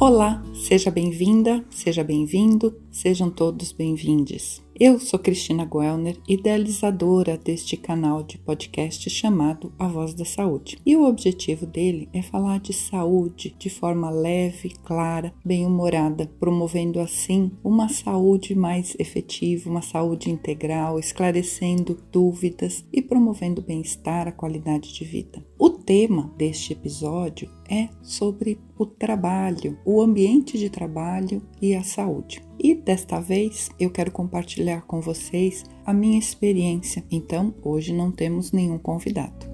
Olá, seja bem-vinda, seja bem-vindo, sejam todos bem-vindes. Eu sou Cristina Guelner, idealizadora deste canal de podcast chamado A Voz da Saúde. E o objetivo dele é falar de saúde de forma leve, clara, bem-humorada, promovendo assim uma saúde mais efetiva, uma saúde integral, esclarecendo dúvidas e promovendo bem-estar, a qualidade de vida. O tema deste episódio é sobre o trabalho, o ambiente de trabalho e a saúde. E desta vez eu quero compartilhar com vocês a minha experiência. Então, hoje não temos nenhum convidado.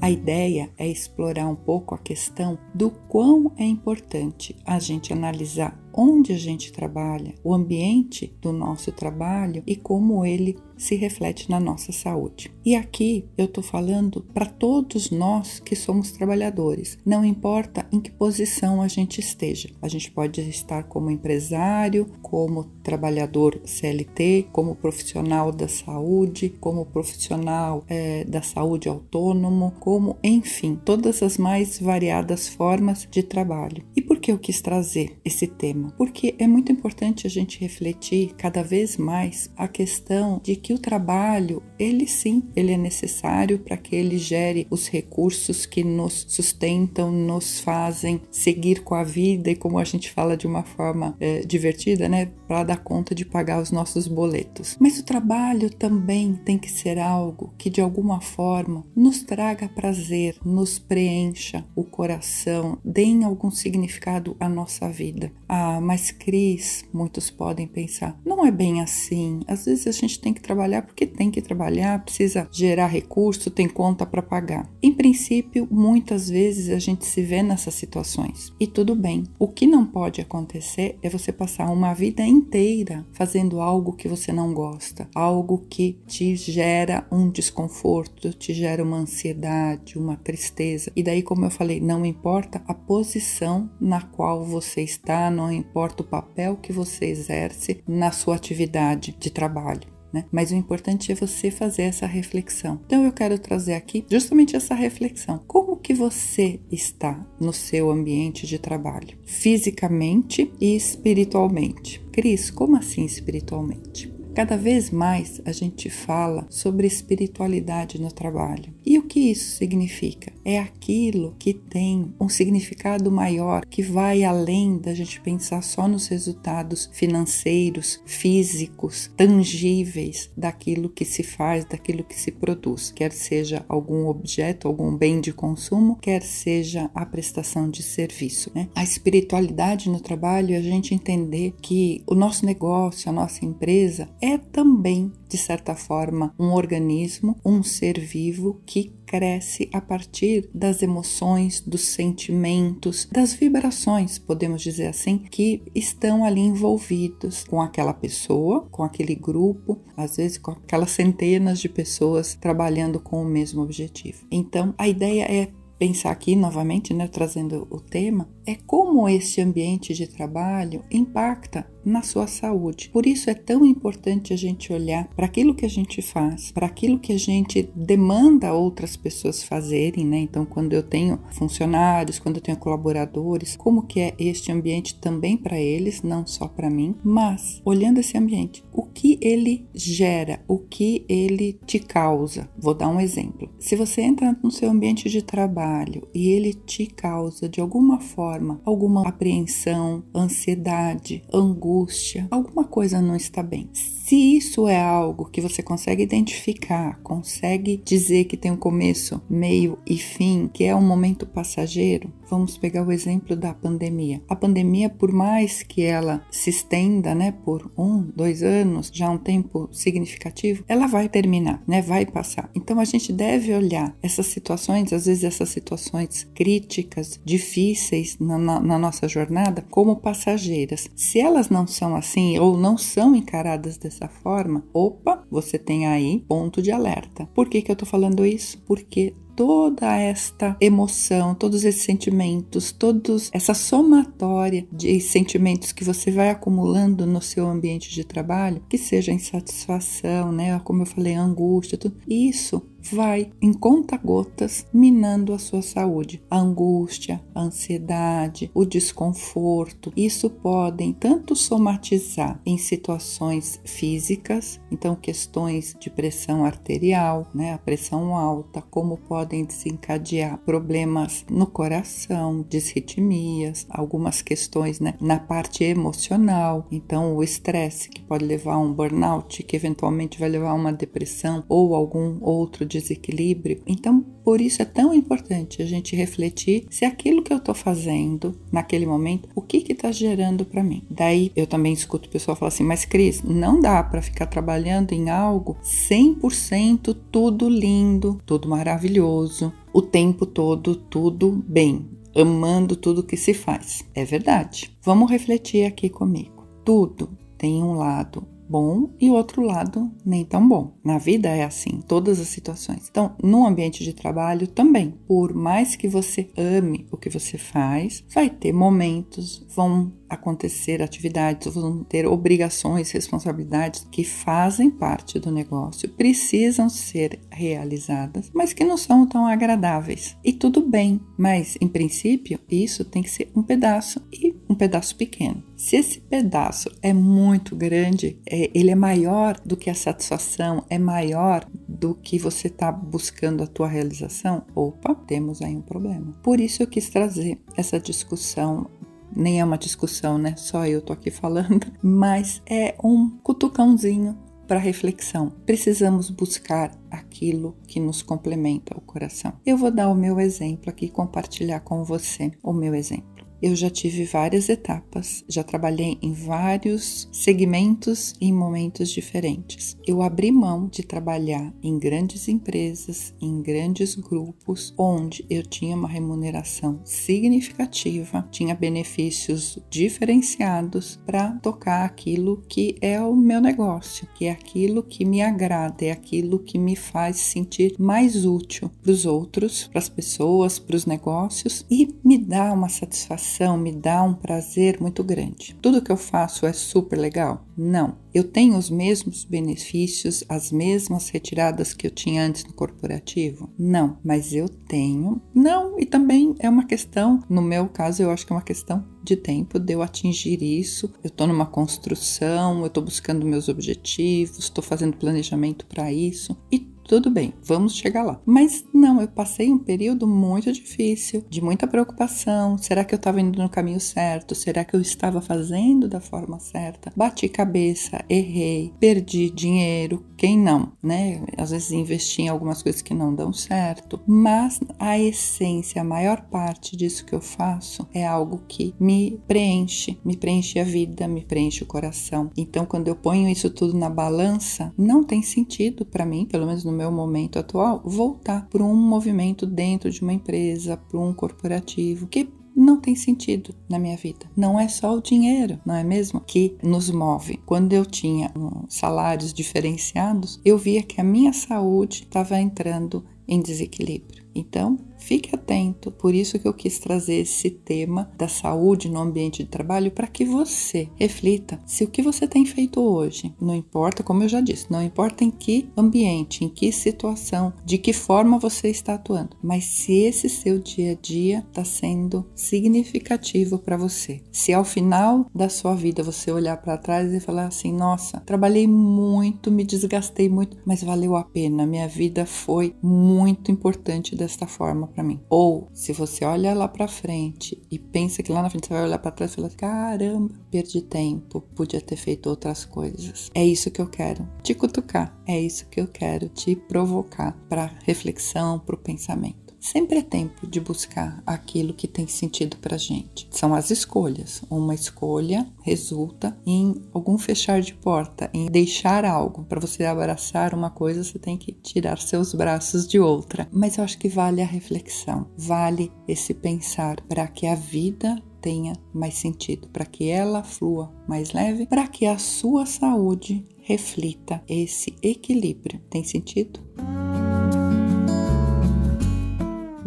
A ideia é explorar um pouco a questão do quão é importante a gente analisar onde a gente trabalha, o ambiente do nosso trabalho e como ele se reflete na nossa saúde. E aqui eu estou falando para todos nós que somos trabalhadores, não importa em que posição a gente esteja. A gente pode estar como empresário, como trabalhador CLT, como profissional da saúde, como profissional é, da saúde autônomo, como enfim, todas as mais variadas formas de trabalho. E por que eu quis trazer esse tema? Porque é muito importante a gente refletir cada vez mais a questão de que o trabalho, ele sim, ele é necessário para que ele gere os recursos que nos sustentam, nos fazem seguir com a vida e como a gente fala de uma forma é, divertida, né, para dar conta de pagar os nossos boletos. Mas o trabalho também tem que ser algo que de alguma forma nos traga prazer, nos preencha o coração, dê algum significado à nossa vida. Ah, mas Cris, muitos podem pensar, não é bem assim. Às vezes a gente tem que trabalhar porque tem que trabalhar, precisa gerar recurso, tem conta para pagar. Em princípio, muitas vezes a gente se vê nessas situações e tudo bem. O que não pode acontecer é você passar uma vida inteira fazendo algo que você não gosta, algo que te gera um desconforto, te gera uma ansiedade, uma tristeza. E daí, como eu falei, não importa a posição na qual você está, não importa o papel que você exerce na sua atividade de trabalho. Né? Mas o importante é você fazer essa reflexão. Então eu quero trazer aqui justamente essa reflexão. Como que você está no seu ambiente de trabalho, fisicamente e espiritualmente? Cris, como assim espiritualmente? Cada vez mais a gente fala sobre espiritualidade no trabalho. E o que isso significa? É aquilo que tem um significado maior, que vai além da gente pensar só nos resultados financeiros, físicos, tangíveis daquilo que se faz, daquilo que se produz, quer seja algum objeto, algum bem de consumo, quer seja a prestação de serviço. Né? A espiritualidade no trabalho é a gente entender que o nosso negócio, a nossa empresa, é também, de certa forma, um organismo, um ser vivo que cresce a partir das emoções, dos sentimentos, das vibrações, podemos dizer assim, que estão ali envolvidos com aquela pessoa, com aquele grupo, às vezes com aquelas centenas de pessoas trabalhando com o mesmo objetivo. Então, a ideia é pensar aqui novamente, né, trazendo o tema, é como esse ambiente de trabalho impacta na sua saúde. Por isso é tão importante a gente olhar para aquilo que a gente faz, para aquilo que a gente demanda outras pessoas fazerem, né? Então, quando eu tenho funcionários, quando eu tenho colaboradores, como que é este ambiente também para eles, não só para mim, mas olhando esse ambiente, o que ele gera, o que ele te causa. Vou dar um exemplo. Se você entra no seu ambiente de trabalho e ele te causa de alguma forma alguma apreensão, ansiedade, angústia, alguma coisa não está bem. Se isso é algo que você consegue identificar, consegue dizer que tem um começo, meio e fim, que é um momento passageiro, vamos pegar o exemplo da pandemia. A pandemia, por mais que ela se estenda, né, por um, dois anos, já um tempo significativo, ela vai terminar, né, vai passar. Então a gente deve olhar essas situações, às vezes essas situações críticas, difíceis na, na, na nossa jornada, como passageiras. Se elas não são assim ou não são encaradas dessa dessa forma, opa, você tem aí ponto de alerta. Por que, que eu tô falando isso? Porque toda esta emoção, todos esses sentimentos, todos essa somatória de sentimentos que você vai acumulando no seu ambiente de trabalho, que seja insatisfação, né, como eu falei, angústia, tudo isso vai em conta-gotas minando a sua saúde. A angústia, a ansiedade, o desconforto, isso podem tanto somatizar em situações físicas, então questões de pressão arterial, né, a pressão alta, como podem desencadear problemas no coração, disritmias, algumas questões né, na parte emocional, então o estresse que pode levar a um burnout, que eventualmente vai levar a uma depressão ou algum outro desequilíbrio. Então, por isso é tão importante a gente refletir se aquilo que eu estou fazendo naquele momento, o que está gerando para mim. Daí eu também escuto o pessoal falar assim: Mas Cris, não dá para ficar trabalhando em algo 100% tudo lindo, tudo maravilhoso, o tempo todo, tudo bem, amando tudo que se faz. É verdade. Vamos refletir aqui comigo. Tudo tem um lado bom e outro lado nem tão bom. Na vida é assim, todas as situações. Então, no ambiente de trabalho também, por mais que você ame o que você faz, vai ter momentos, vão acontecer atividades, vão ter obrigações, responsabilidades que fazem parte do negócio, precisam ser realizadas, mas que não são tão agradáveis. E tudo bem, mas em princípio isso tem que ser um pedaço e pedaço pequeno. Se esse pedaço é muito grande, é, ele é maior do que a satisfação, é maior do que você está buscando a tua realização, opa, temos aí um problema. Por isso eu quis trazer essa discussão nem é uma discussão, né? Só eu tô aqui falando, mas é um cutucãozinho para reflexão. Precisamos buscar aquilo que nos complementa o coração. Eu vou dar o meu exemplo aqui, compartilhar com você o meu exemplo. Eu já tive várias etapas, já trabalhei em vários segmentos e em momentos diferentes. Eu abri mão de trabalhar em grandes empresas, em grandes grupos, onde eu tinha uma remuneração significativa, tinha benefícios diferenciados para tocar aquilo que é o meu negócio, que é aquilo que me agrada, é aquilo que me faz sentir mais útil para os outros, para as pessoas, para os negócios e me dá uma satisfação me dá um prazer muito grande. Tudo que eu faço é super legal? Não. Eu tenho os mesmos benefícios, as mesmas retiradas que eu tinha antes no corporativo? Não, mas eu tenho. Não, e também é uma questão, no meu caso, eu acho que é uma questão de tempo de eu atingir isso. Eu estou numa construção, eu estou buscando meus objetivos, estou fazendo planejamento para isso e tudo bem, vamos chegar lá. Mas não, eu passei um período muito difícil, de muita preocupação. Será que eu estava indo no caminho certo? Será que eu estava fazendo da forma certa? Bati cabeça, errei, perdi dinheiro. Quem não, né? Às vezes investi em algumas coisas que não dão certo, mas a essência, a maior parte disso que eu faço é algo que me preenche, me preenche a vida, me preenche o coração. Então, quando eu ponho isso tudo na balança, não tem sentido para mim, pelo menos no meu momento atual, voltar para um movimento dentro de uma empresa, para um corporativo, que não tem sentido na minha vida. Não é só o dinheiro, não é mesmo? Que nos move. Quando eu tinha salários diferenciados, eu via que a minha saúde estava entrando em desequilíbrio. Então, Fique atento, por isso que eu quis trazer esse tema da saúde no ambiente de trabalho para que você reflita se o que você tem feito hoje, não importa, como eu já disse, não importa em que ambiente, em que situação, de que forma você está atuando, mas se esse seu dia a dia está sendo significativo para você. Se ao final da sua vida você olhar para trás e falar assim: nossa, trabalhei muito, me desgastei muito, mas valeu a pena, minha vida foi muito importante desta forma para mim. Ou se você olha lá para frente e pensa que lá na frente você vai olhar para trás e falar: caramba, perdi tempo, podia ter feito outras coisas. É isso que eu quero te cutucar, é isso que eu quero te provocar para reflexão, para o pensamento. Sempre é tempo de buscar aquilo que tem sentido para gente. São as escolhas. Uma escolha resulta em algum fechar de porta, em deixar algo. Para você abraçar uma coisa, você tem que tirar seus braços de outra. Mas eu acho que vale a reflexão, vale esse pensar para que a vida tenha mais sentido, para que ela flua mais leve, para que a sua saúde reflita esse equilíbrio. Tem sentido?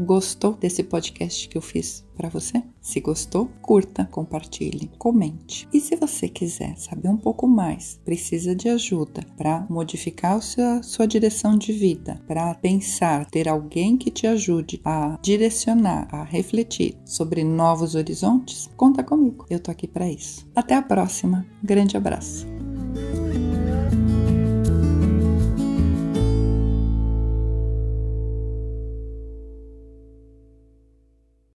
Gostou desse podcast que eu fiz para você? Se gostou, curta, compartilhe, comente. E se você quiser saber um pouco mais, precisa de ajuda para modificar a sua, sua direção de vida, para pensar, ter alguém que te ajude a direcionar, a refletir sobre novos horizontes, conta comigo. Eu tô aqui para isso. Até a próxima. Grande abraço.